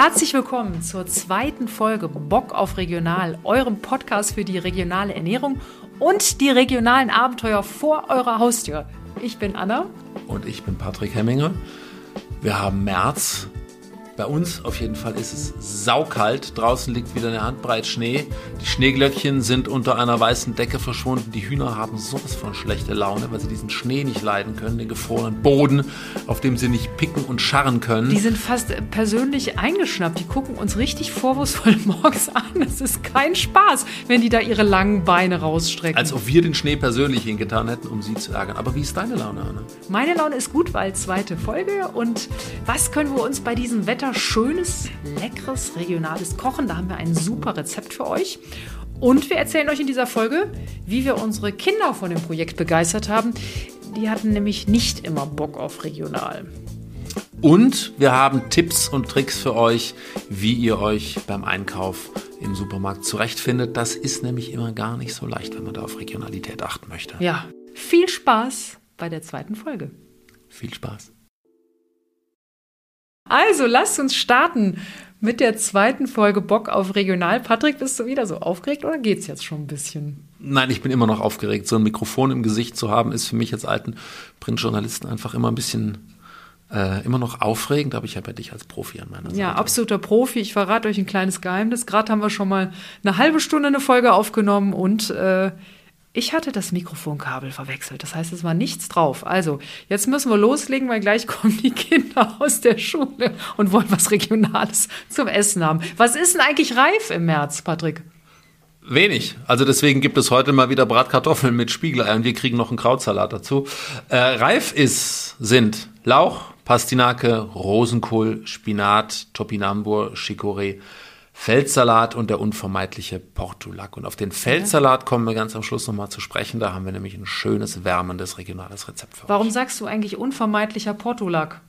Herzlich willkommen zur zweiten Folge Bock auf Regional, eurem Podcast für die regionale Ernährung und die regionalen Abenteuer vor eurer Haustür. Ich bin Anna. Und ich bin Patrick Hemminger. Wir haben März bei uns auf jeden Fall ist es saukalt. Draußen liegt wieder eine Handbreit Schnee. Die Schneeglöckchen sind unter einer weißen Decke verschwunden. Die Hühner haben sowas von schlechte Laune, weil sie diesen Schnee nicht leiden können, den gefrorenen Boden, auf dem sie nicht picken und scharren können. Die sind fast persönlich eingeschnappt. Die gucken uns richtig vorwurfsvoll morgens an. Es ist kein Spaß, wenn die da ihre langen Beine rausstrecken. Als ob wir den Schnee persönlich hingetan hätten, um sie zu ärgern. Aber wie ist deine Laune, Anne? Meine Laune ist gut, weil zweite Folge. Und was können wir uns bei diesem Wetter weiter schönes, leckeres, regionales Kochen. Da haben wir ein super Rezept für euch. Und wir erzählen euch in dieser Folge, wie wir unsere Kinder von dem Projekt begeistert haben. Die hatten nämlich nicht immer Bock auf regional. Und wir haben Tipps und Tricks für euch, wie ihr euch beim Einkauf im Supermarkt zurechtfindet. Das ist nämlich immer gar nicht so leicht, wenn man da auf Regionalität achten möchte. Ja, viel Spaß bei der zweiten Folge. Viel Spaß. Also lasst uns starten mit der zweiten Folge Bock auf Regional. Patrick, bist du wieder so aufgeregt oder geht's jetzt schon ein bisschen? Nein, ich bin immer noch aufgeregt. So ein Mikrofon im Gesicht zu haben, ist für mich als alten Printjournalisten einfach immer ein bisschen äh, immer noch aufregend, aber ich habe ja dich als Profi an meiner Seite. Ja, absoluter Profi. Ich verrate euch ein kleines Geheimnis. Gerade haben wir schon mal eine halbe Stunde eine Folge aufgenommen und äh, ich hatte das Mikrofonkabel verwechselt. Das heißt, es war nichts drauf. Also, jetzt müssen wir loslegen, weil gleich kommen die Kinder aus der Schule und wollen was Regionales zum Essen haben. Was ist denn eigentlich reif im März, Patrick? Wenig. Also deswegen gibt es heute mal wieder Bratkartoffeln mit Spiegelei und wir kriegen noch einen Krautsalat dazu. Äh, reif ist, sind Lauch, Pastinake, Rosenkohl, Spinat, Topinambur, Chicorée, Feldsalat und der unvermeidliche Portulak. Und auf den Feldsalat kommen wir ganz am Schluss nochmal zu sprechen. Da haben wir nämlich ein schönes, wärmendes, regionales Rezept für Warum euch. sagst du eigentlich unvermeidlicher Portulak?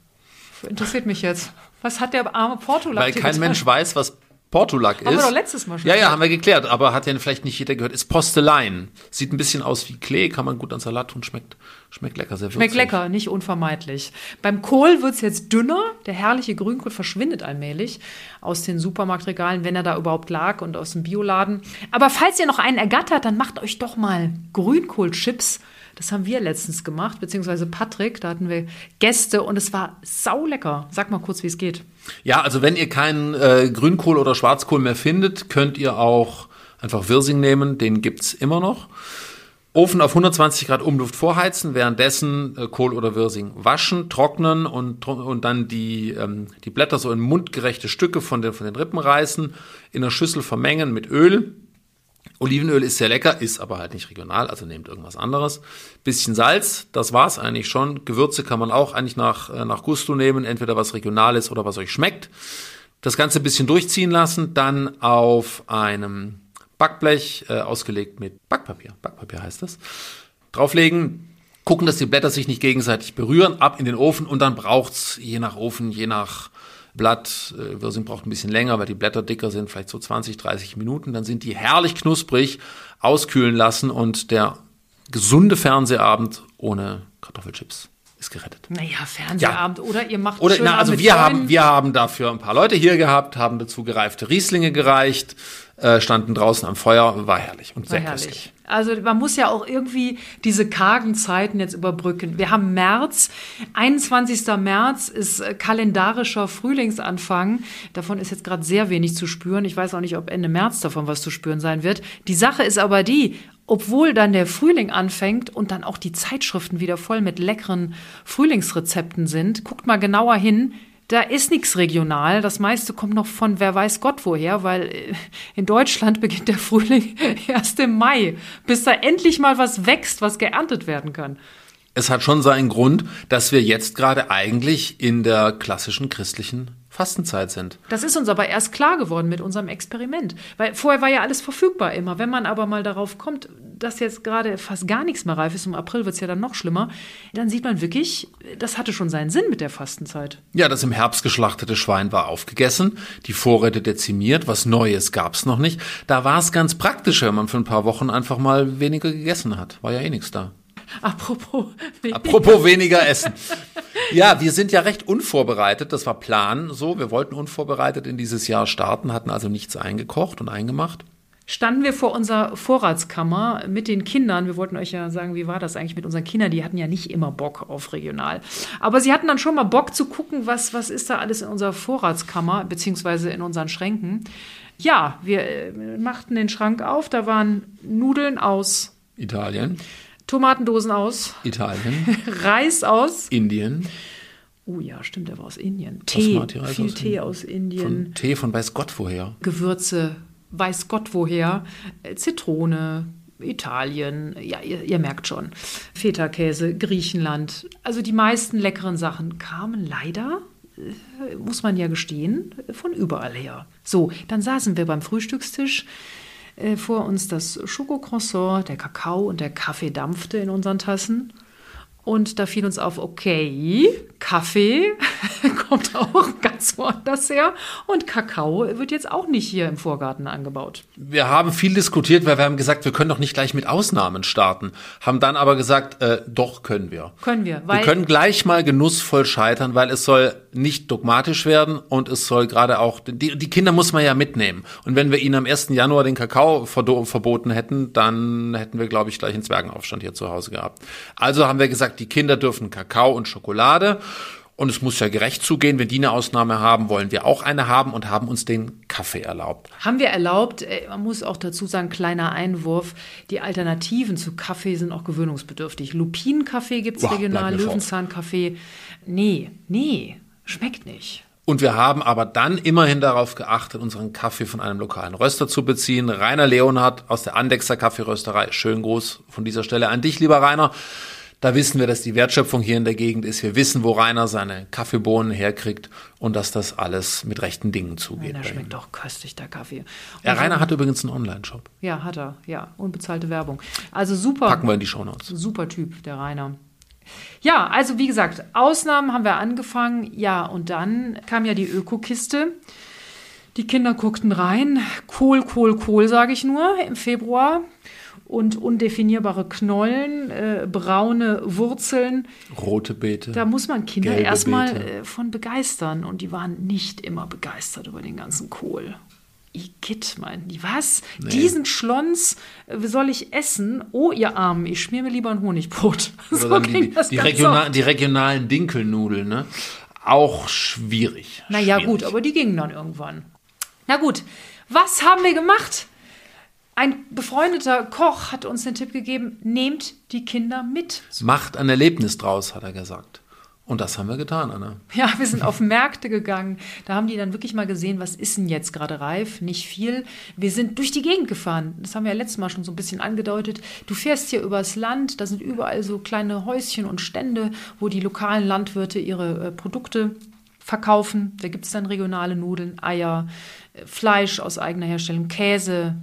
Interessiert mich jetzt. Was hat der arme Portulak? Weil kein? Mensch weiß, was Portulak ist. Haben wir doch letztes Mal schon. Ja, ja, haben wir geklärt, aber hat ja vielleicht nicht jeder gehört. Ist Postelein. Sieht ein bisschen aus wie Klee, kann man gut an Salat tun, schmeckt, schmeckt lecker, sehr würzig. Schmeckt lecker, nicht unvermeidlich. Beim Kohl wird's jetzt dünner. Der herrliche Grünkohl verschwindet allmählich aus den Supermarktregalen, wenn er da überhaupt lag und aus dem Bioladen. Aber falls ihr noch einen ergattert, dann macht euch doch mal Grünkohlchips das haben wir letztens gemacht, beziehungsweise Patrick, da hatten wir Gäste und es war saulecker. Sag mal kurz, wie es geht. Ja, also wenn ihr keinen äh, Grünkohl oder Schwarzkohl mehr findet, könnt ihr auch einfach Wirsing nehmen, den gibt's immer noch. Ofen auf 120 Grad Umluft vorheizen, währenddessen äh, Kohl oder Wirsing waschen, trocknen und, und dann die, ähm, die Blätter so in mundgerechte Stücke von den, von den Rippen reißen, in einer Schüssel vermengen mit Öl, Olivenöl ist sehr lecker, ist aber halt nicht regional, also nehmt irgendwas anderes. Bisschen Salz, das war's eigentlich schon. Gewürze kann man auch eigentlich nach, äh, nach Gusto nehmen, entweder was regional ist oder was euch schmeckt. Das Ganze ein bisschen durchziehen lassen, dann auf einem Backblech, äh, ausgelegt mit Backpapier, Backpapier heißt das, drauflegen, gucken, dass die Blätter sich nicht gegenseitig berühren, ab in den Ofen und dann braucht's je nach Ofen, je nach Blatt, äh, Wirsing braucht ein bisschen länger, weil die Blätter dicker sind, vielleicht so 20, 30 Minuten. Dann sind die herrlich knusprig, auskühlen lassen und der gesunde Fernsehabend ohne Kartoffelchips ist gerettet. Naja, Fernsehabend ja. oder ihr macht oder na, also wir haben wir haben dafür ein paar Leute hier gehabt, haben dazu gereifte Rieslinge gereicht, äh, standen draußen am Feuer, war herrlich und war sehr herrlich. Köstlich. Also man muss ja auch irgendwie diese kargen Zeiten jetzt überbrücken. Wir haben März, 21. März ist äh, kalendarischer Frühlingsanfang. Davon ist jetzt gerade sehr wenig zu spüren. Ich weiß auch nicht, ob Ende März davon was zu spüren sein wird. Die Sache ist aber die, obwohl dann der Frühling anfängt und dann auch die Zeitschriften wieder voll mit leckeren Frühlingsrezepten sind, guckt mal genauer hin, da ist nichts regional. Das meiste kommt noch von wer weiß Gott woher, weil äh, in Deutschland beginnt der Frühling erst im Mai, bis da endlich mal was wächst, was geerntet werden kann. Es hat schon seinen Grund, dass wir jetzt gerade eigentlich in der klassischen christlichen Fastenzeit sind. Das ist uns aber erst klar geworden mit unserem Experiment. Weil vorher war ja alles verfügbar immer. Wenn man aber mal darauf kommt, dass jetzt gerade fast gar nichts mehr reif ist, im April wird es ja dann noch schlimmer, dann sieht man wirklich, das hatte schon seinen Sinn mit der Fastenzeit. Ja, das im Herbst geschlachtete Schwein war aufgegessen, die Vorräte dezimiert, was Neues gab es noch nicht. Da war es ganz praktisch, wenn man für ein paar Wochen einfach mal weniger gegessen hat. War ja eh nichts da. Apropos. Apropos weniger essen. Ja, wir sind ja recht unvorbereitet. Das war Plan so. Wir wollten unvorbereitet in dieses Jahr starten, hatten also nichts eingekocht und eingemacht. Standen wir vor unserer Vorratskammer mit den Kindern. Wir wollten euch ja sagen, wie war das eigentlich mit unseren Kindern? Die hatten ja nicht immer Bock auf regional. Aber sie hatten dann schon mal Bock zu gucken, was, was ist da alles in unserer Vorratskammer, beziehungsweise in unseren Schränken. Ja, wir äh, machten den Schrank auf. Da waren Nudeln aus Italien. Tomatendosen aus. Italien. Reis aus. Indien. Oh ja, stimmt, der war aus Indien. Tee, viel aus Tee Indien. aus Indien. Von Tee von weiß Gott woher. Gewürze, weiß Gott woher. Äh, Zitrone, Italien, ja, ihr, ihr merkt schon. Feta-Käse, Griechenland. Also die meisten leckeren Sachen kamen leider, äh, muss man ja gestehen, von überall her. So, dann saßen wir beim Frühstückstisch. Äh, Vor uns das Schokocroissant, der Kakao und der Kaffee dampfte in unseren Tassen. Und da fiel uns auf, okay, Kaffee kommt auch ganz woanders her und Kakao wird jetzt auch nicht hier im Vorgarten angebaut. Wir haben viel diskutiert, weil wir haben gesagt, wir können doch nicht gleich mit Ausnahmen starten. Haben dann aber gesagt, äh, doch können wir. Können wir, Wir weil können gleich mal genussvoll scheitern, weil es soll nicht dogmatisch werden und es soll gerade auch, die, die Kinder muss man ja mitnehmen. Und wenn wir ihnen am 1. Januar den Kakao verboten hätten, dann hätten wir, glaube ich, gleich einen Zwergenaufstand hier zu Hause gehabt. Also haben wir gesagt, die Kinder dürfen Kakao und Schokolade. Und es muss ja gerecht zugehen. Wenn die eine Ausnahme haben, wollen wir auch eine haben und haben uns den Kaffee erlaubt. haben wir erlaubt, äh, man muss auch dazu sagen, kleiner Einwurf, die Alternativen zu Kaffee sind auch gewöhnungsbedürftig. Lupinenkaffee gibt es regional. Löwenzahnkaffee. Nee, nee, schmeckt nicht. Und wir haben aber dann immerhin darauf geachtet, unseren Kaffee von einem lokalen Röster zu beziehen. Rainer Leonhardt aus der Andexer Kaffeerösterei. Schön groß von dieser Stelle an dich, lieber Rainer. Da wissen wir, dass die Wertschöpfung hier in der Gegend ist. Wir wissen, wo Rainer seine Kaffeebohnen herkriegt und dass das alles mit rechten Dingen zugeht. Ihm. schmeckt doch köstlich, der Kaffee. Ja, Und Rainer so- hat übrigens einen Online-Shop. Ja, hat er, ja. Unbezahlte Werbung. Also super. Packen wir in die Shownotes. Super Typ, der Rainer. Ja, also wie gesagt, Ausnahmen haben wir angefangen. Ja, und dann kam ja die Ökokiste. Die Kinder guckten rein. Kohl, Kohl, Kohl, sage ich nur, im Februar. Und undefinierbare Knollen, äh, braune Wurzeln. Rote Beete. Da muss man Kinder erstmal äh, von begeistern. Und die waren nicht immer begeistert über den ganzen Kohl. Igitt, meinten die. Was? Diesen Schlons äh, soll ich essen? Oh, ihr Armen, ich schmier mir lieber ein Honigbrot. So ging die, das die, regional, die regionalen Dinkelnudeln, ne? Auch schwierig. Naja, schwierig. gut, aber die gingen dann irgendwann. Na gut, was haben wir gemacht? Ein befreundeter Koch hat uns den Tipp gegeben, nehmt die Kinder mit. Macht ein Erlebnis draus, hat er gesagt. Und das haben wir getan, Anna. Ja, wir sind auf Märkte gegangen. Da haben die dann wirklich mal gesehen, was ist denn jetzt gerade reif? Nicht viel. Wir sind durch die Gegend gefahren. Das haben wir ja letztes Mal schon so ein bisschen angedeutet. Du fährst hier übers Land. Da sind überall so kleine Häuschen und Stände, wo die lokalen Landwirte ihre äh, Produkte verkaufen. Da gibt es dann regionale Nudeln, Eier, äh, Fleisch aus eigener Herstellung, Käse,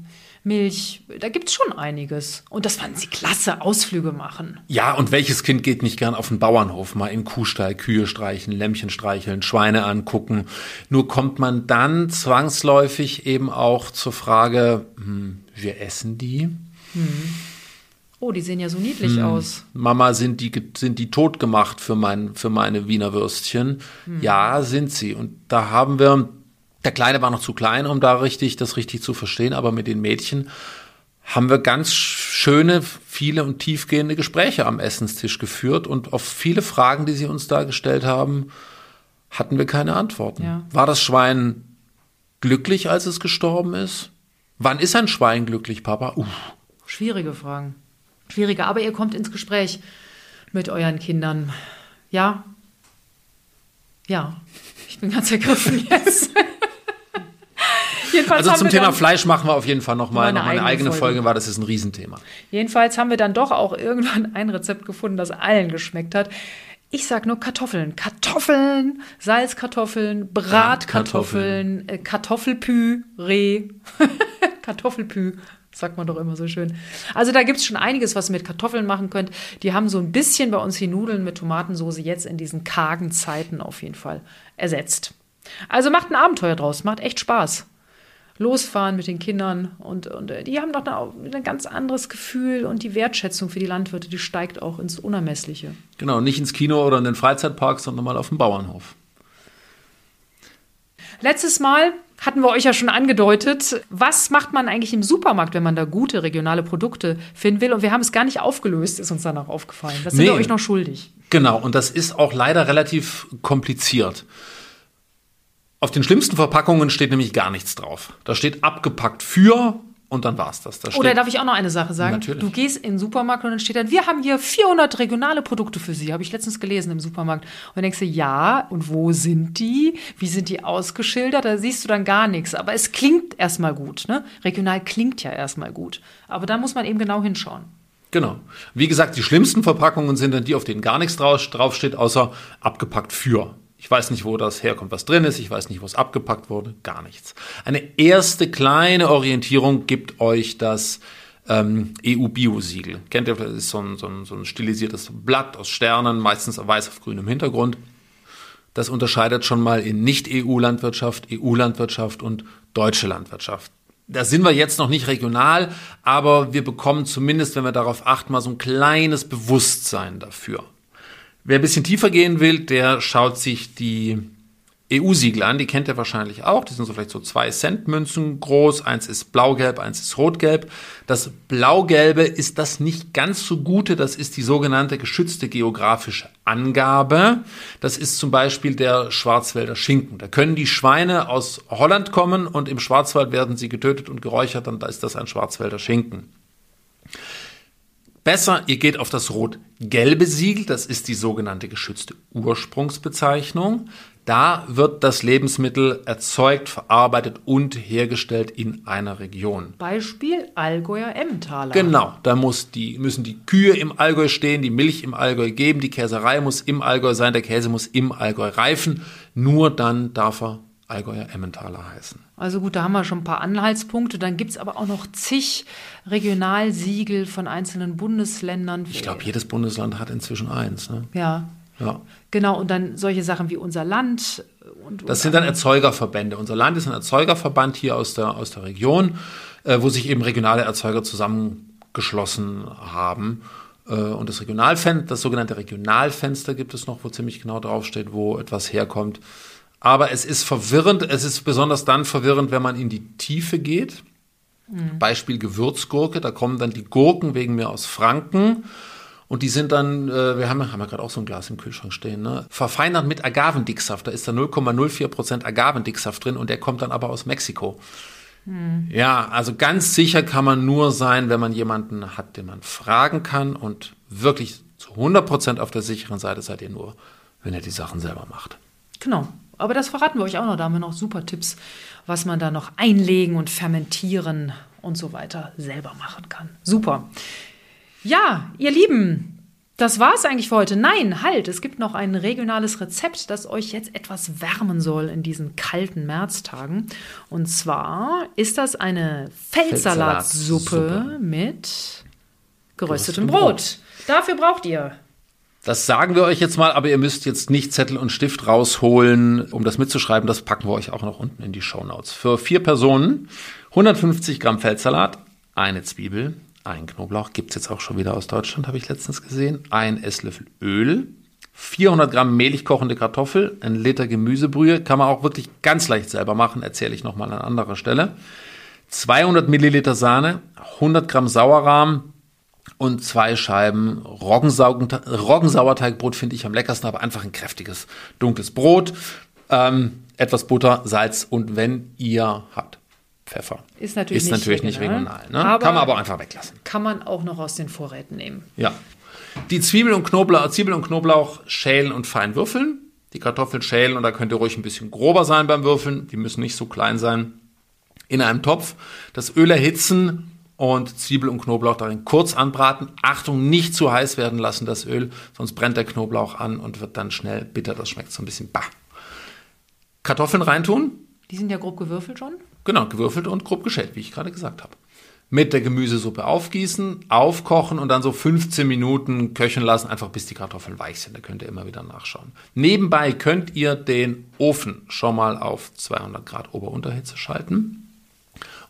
Milch. Da gibt es schon einiges. Und das fanden sie klasse, Ausflüge machen. Ja, und welches Kind geht nicht gern auf den Bauernhof, mal in Kuhstall, Kühe streichen, Lämmchen streicheln, Schweine angucken. Nur kommt man dann zwangsläufig eben auch zur Frage, hm, wir essen die? Oh, die sehen ja so niedlich aus. Mama, sind die, sind die tot gemacht für, mein, für meine Wiener Würstchen? Ja, sind sie. Und da haben wir, der Kleine war noch zu klein, um da richtig, das richtig zu verstehen, aber mit den Mädchen haben wir ganz schöne, viele und tiefgehende Gespräche am Essenstisch geführt und auf viele Fragen, die sie uns da gestellt haben, hatten wir keine Antworten. Ja. War das Schwein glücklich, als es gestorben ist? Wann ist ein Schwein glücklich, Papa? Uff. Schwierige Fragen. Schwierige, aber ihr kommt ins Gespräch mit euren Kindern. Ja? Ja. Ich bin ganz ergriffen jetzt. Jedenfalls Also zum Thema Fleisch machen wir auf jeden Fall nochmal Mal noch eine mal eine eigene Folge, Folge. weil das ist ein Riesenthema. Jedenfalls haben wir dann doch auch irgendwann ein Rezept gefunden, das allen geschmeckt hat. Ich sag nur Kartoffeln. Kartoffeln, Salzkartoffeln, Bratkartoffeln, äh, Kartoffelpüree. Kartoffelpü, sagt man doch immer so schön. Also da gibt's schon einiges, was ihr mit Kartoffeln machen könnt. Die haben so ein bisschen bei uns die Nudeln mit Tomatensoße jetzt in diesen kargen Zeiten auf jeden Fall ersetzt. Also macht ein Abenteuer draus, macht echt Spaß. Losfahren mit den Kindern und, und äh, die haben doch ein, ein ganz anderes Gefühl und die Wertschätzung für die Landwirte, die steigt auch ins Unermessliche. Genau, nicht ins Kino oder in den Freizeitpark, sondern mal auf dem Bauernhof. Letztes Mal hatten wir euch ja schon angedeutet, was macht man eigentlich im Supermarkt, wenn man da gute regionale Produkte finden will? Und wir haben es gar nicht aufgelöst, ist uns danach aufgefallen. Das sind nee, wir euch noch schuldig. Genau, und das ist auch leider relativ kompliziert. Auf den schlimmsten Verpackungen steht nämlich gar nichts drauf. Da steht abgepackt für und dann war es das. da Oder darf ich auch noch eine Sache sagen? Natürlich. Du gehst in den Supermarkt und dann steht dann, wir haben hier 400 regionale Produkte für Sie. Habe ich letztens gelesen im Supermarkt. Und dann denkst du, ja, und wo sind die? Wie sind die ausgeschildert? Da siehst du dann gar nichts. Aber es klingt erstmal gut. Ne? Regional klingt ja erstmal gut. Aber da muss man eben genau hinschauen. Genau. Wie gesagt, die schlimmsten Verpackungen sind dann die, auf denen gar nichts draufsteht, außer abgepackt für. Ich weiß nicht, wo das herkommt, was drin ist. Ich weiß nicht, wo es abgepackt wurde. Gar nichts. Eine erste kleine Orientierung gibt euch das ähm, EU-Bio-Siegel. Kennt ihr, das ist so ein, so, ein, so ein stilisiertes Blatt aus Sternen, meistens weiß auf grünem Hintergrund. Das unterscheidet schon mal in Nicht-EU-Landwirtschaft, EU-Landwirtschaft und deutsche Landwirtschaft. Da sind wir jetzt noch nicht regional, aber wir bekommen zumindest, wenn wir darauf achten, mal so ein kleines Bewusstsein dafür. Wer ein bisschen tiefer gehen will, der schaut sich die EU-Siegel an, die kennt ihr wahrscheinlich auch. Die sind so vielleicht so zwei Cent Münzen groß. Eins ist blau-gelb, eins ist rot-gelb. Das blau-gelbe ist das nicht ganz so gute. Das ist die sogenannte geschützte geografische Angabe. Das ist zum Beispiel der Schwarzwälder Schinken. Da können die Schweine aus Holland kommen und im Schwarzwald werden sie getötet und geräuchert. Dann ist das ein Schwarzwälder Schinken. Besser, ihr geht auf das rot-gelbe Siegel, das ist die sogenannte geschützte Ursprungsbezeichnung. Da wird das Lebensmittel erzeugt, verarbeitet und hergestellt in einer Region. Beispiel Allgäuer Emmentaler. Genau, da muss die, müssen die Kühe im Allgäu stehen, die Milch im Allgäu geben, die Käserei muss im Allgäu sein, der Käse muss im Allgäu reifen. Nur dann darf er Allgäuer Emmentaler heißen. Also gut, da haben wir schon ein paar Anhaltspunkte. Dann gibt es aber auch noch zig Regionalsiegel von einzelnen Bundesländern. Ich glaube, jedes Bundesland hat inzwischen eins. Ne? Ja. ja. Genau, und dann solche Sachen wie unser Land. Und, das sind dann Erzeugerverbände. Unser Land ist ein Erzeugerverband hier aus der, aus der Region, äh, wo sich eben regionale Erzeuger zusammengeschlossen haben. Äh, und das Regionalfenster, das sogenannte Regionalfenster gibt es noch, wo ziemlich genau draufsteht, wo etwas herkommt. Aber es ist verwirrend, es ist besonders dann verwirrend, wenn man in die Tiefe geht. Mhm. Beispiel Gewürzgurke, da kommen dann die Gurken wegen mir aus Franken. Und die sind dann, äh, wir haben, haben ja gerade auch so ein Glas im Kühlschrank stehen, ne? verfeinert mit Agavendicksaft. Da ist da 0,04% Agavendicksaft drin und der kommt dann aber aus Mexiko. Mhm. Ja, also ganz sicher kann man nur sein, wenn man jemanden hat, den man fragen kann und wirklich zu 100% auf der sicheren Seite seid ihr nur, wenn ihr die Sachen selber macht. Genau. Aber das verraten wir euch auch noch. Da haben wir noch super Tipps, was man da noch einlegen und fermentieren und so weiter selber machen kann. Super. Ja, ihr Lieben, das war es eigentlich für heute. Nein, halt, es gibt noch ein regionales Rezept, das euch jetzt etwas wärmen soll in diesen kalten Märztagen. Und zwar ist das eine Feldsalatsuppe mit geröstetem Brot. Brot. Dafür braucht ihr das sagen wir euch jetzt mal, aber ihr müsst jetzt nicht Zettel und Stift rausholen, um das mitzuschreiben. Das packen wir euch auch noch unten in die Show Notes. Für vier Personen 150 Gramm Feldsalat, eine Zwiebel, ein Knoblauch, gibt's jetzt auch schon wieder aus Deutschland, habe ich letztens gesehen, ein Esslöffel Öl, 400 Gramm mehlig kochende Kartoffel, ein Liter Gemüsebrühe, kann man auch wirklich ganz leicht selber machen, erzähle ich nochmal an anderer Stelle. 200 Milliliter Sahne, 100 Gramm Sauerrahm, und zwei Scheiben Roggensauerteigbrot finde ich am leckersten, aber einfach ein kräftiges, dunkles Brot, ähm, etwas Butter, Salz und wenn ihr habt, Pfeffer. Ist natürlich, ist nicht, natürlich regional. nicht regional. Ne? Kann man aber einfach weglassen. Kann man auch noch aus den Vorräten nehmen. Ja. Die Zwiebel und Knoblauch, Zwiebel und Knoblauch schälen und fein würfeln. Die Kartoffeln schälen und da könnt ihr ruhig ein bisschen grober sein beim Würfeln. Die müssen nicht so klein sein. In einem Topf das Öl erhitzen und Zwiebel und Knoblauch darin kurz anbraten. Achtung, nicht zu heiß werden lassen, das Öl, sonst brennt der Knoblauch an und wird dann schnell bitter. Das schmeckt so ein bisschen bah. Kartoffeln reintun. Die sind ja grob gewürfelt schon? Genau, gewürfelt und grob geschält, wie ich gerade gesagt habe. Mit der Gemüsesuppe aufgießen, aufkochen und dann so 15 Minuten köcheln lassen, einfach bis die Kartoffeln weich sind. Da könnt ihr immer wieder nachschauen. Nebenbei könnt ihr den Ofen schon mal auf 200 Grad Ober-Unterhitze schalten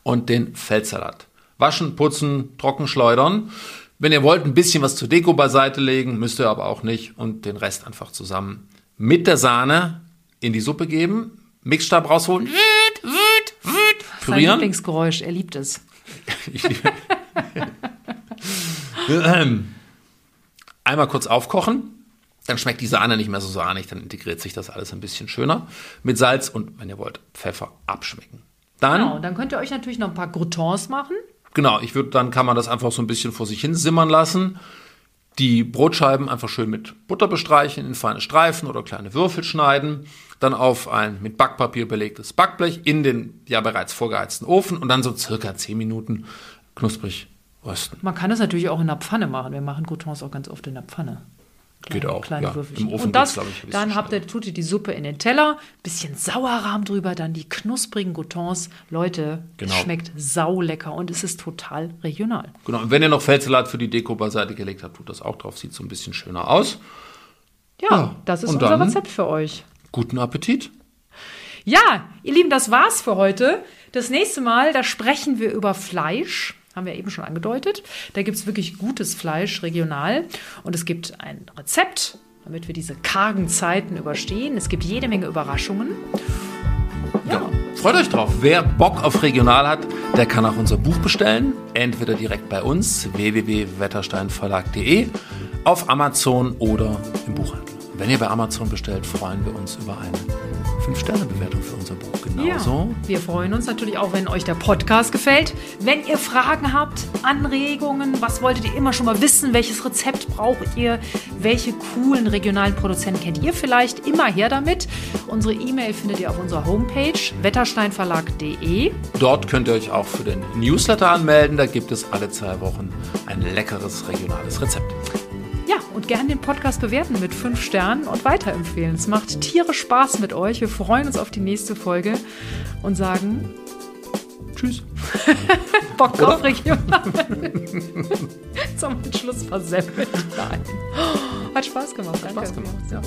und den Feldsalat. Waschen, putzen, trocken schleudern. Wenn ihr wollt, ein bisschen was zur Deko beiseite legen, müsst ihr aber auch nicht und den Rest einfach zusammen mit der Sahne in die Suppe geben, Mixstab rausholen, wüt, wüt, wüt, Sein pürieren. Lieblingsgeräusch, er liebt es. Ähm, Einmal kurz aufkochen, dann schmeckt die Sahne nicht mehr so sahnig, dann integriert sich das alles ein bisschen schöner. Mit Salz und, wenn ihr wollt, Pfeffer abschmecken. Dann, Genau, dann könnt ihr euch natürlich noch ein paar Croutons machen. Genau, ich würde, dann kann man das einfach so ein bisschen vor sich hin simmern lassen. Die Brotscheiben einfach schön mit Butter bestreichen, in feine Streifen oder kleine Würfel schneiden. Dann auf ein mit Backpapier belegtes Backblech in den ja bereits vorgeheizten Ofen und dann so circa 10 Minuten knusprig rösten. Man kann das natürlich auch in der Pfanne machen. Wir machen Croutons auch ganz oft in der Pfanne. Geht auch, Kleine ja. Würfelchen. Im Ofen und das, ich, dann habt ihr, tut ihr die Suppe in den Teller, bisschen Sauerrahm drüber, dann die knusprigen Croutons. Leute, Genau. es schmeckt saulecker und es ist total regional. Genau, und wenn ihr noch Feldsalat für die Deko beiseite gelegt habt, tut das auch drauf. Sieht so ein bisschen schöner aus. Ja, Ja, das ist unser Rezept für euch. Guten Appetit. Ja, ihr Lieben, das war's für heute. Das nächste Mal, da sprechen wir über Fleisch. Haben wir eben schon angedeutet. Da gibt's wirklich gutes Fleisch regional. Und es gibt ein Rezept, damit wir diese kargen Zeiten überstehen. Es gibt jede Menge Überraschungen. Ja. Freut euch drauf. Wer Bock auf regional hat, der kann auch unser Buch bestellen. Entweder direkt bei uns, www.wettersteinverlag.de, auf Amazon oder im Buchhandel. Wenn ihr bei Amazon bestellt, freuen wir uns über eine 5-Sterne-Bewertung für unser Buch. Genauso. Wir freuen uns natürlich auch, wenn euch der Podcast gefällt. Wenn ihr Fragen habt, Anregungen, was wolltet ihr immer schon mal wissen? Welches Rezept braucht ihr? Welche coolen regionalen Produzenten kennt ihr vielleicht? Immer her damit. Unsere E-Mail findet ihr auf unserer Homepage wettersteinverlag.de. Dort könnt ihr euch auch für den Newsletter anmelden. Da gibt es alle zwei Wochen ein leckeres regionales Rezept. Und gerne den Podcast bewerten mit fünf Sternen und weiterempfehlen. Es macht tierisch Spaß mit euch. Wir freuen uns auf die nächste Folge und sagen Tschüss. Bock auf regional. Zum Schluss versemmelt. Nein. Hat Spaß gemacht. Danke. Spaß gemacht. Ja.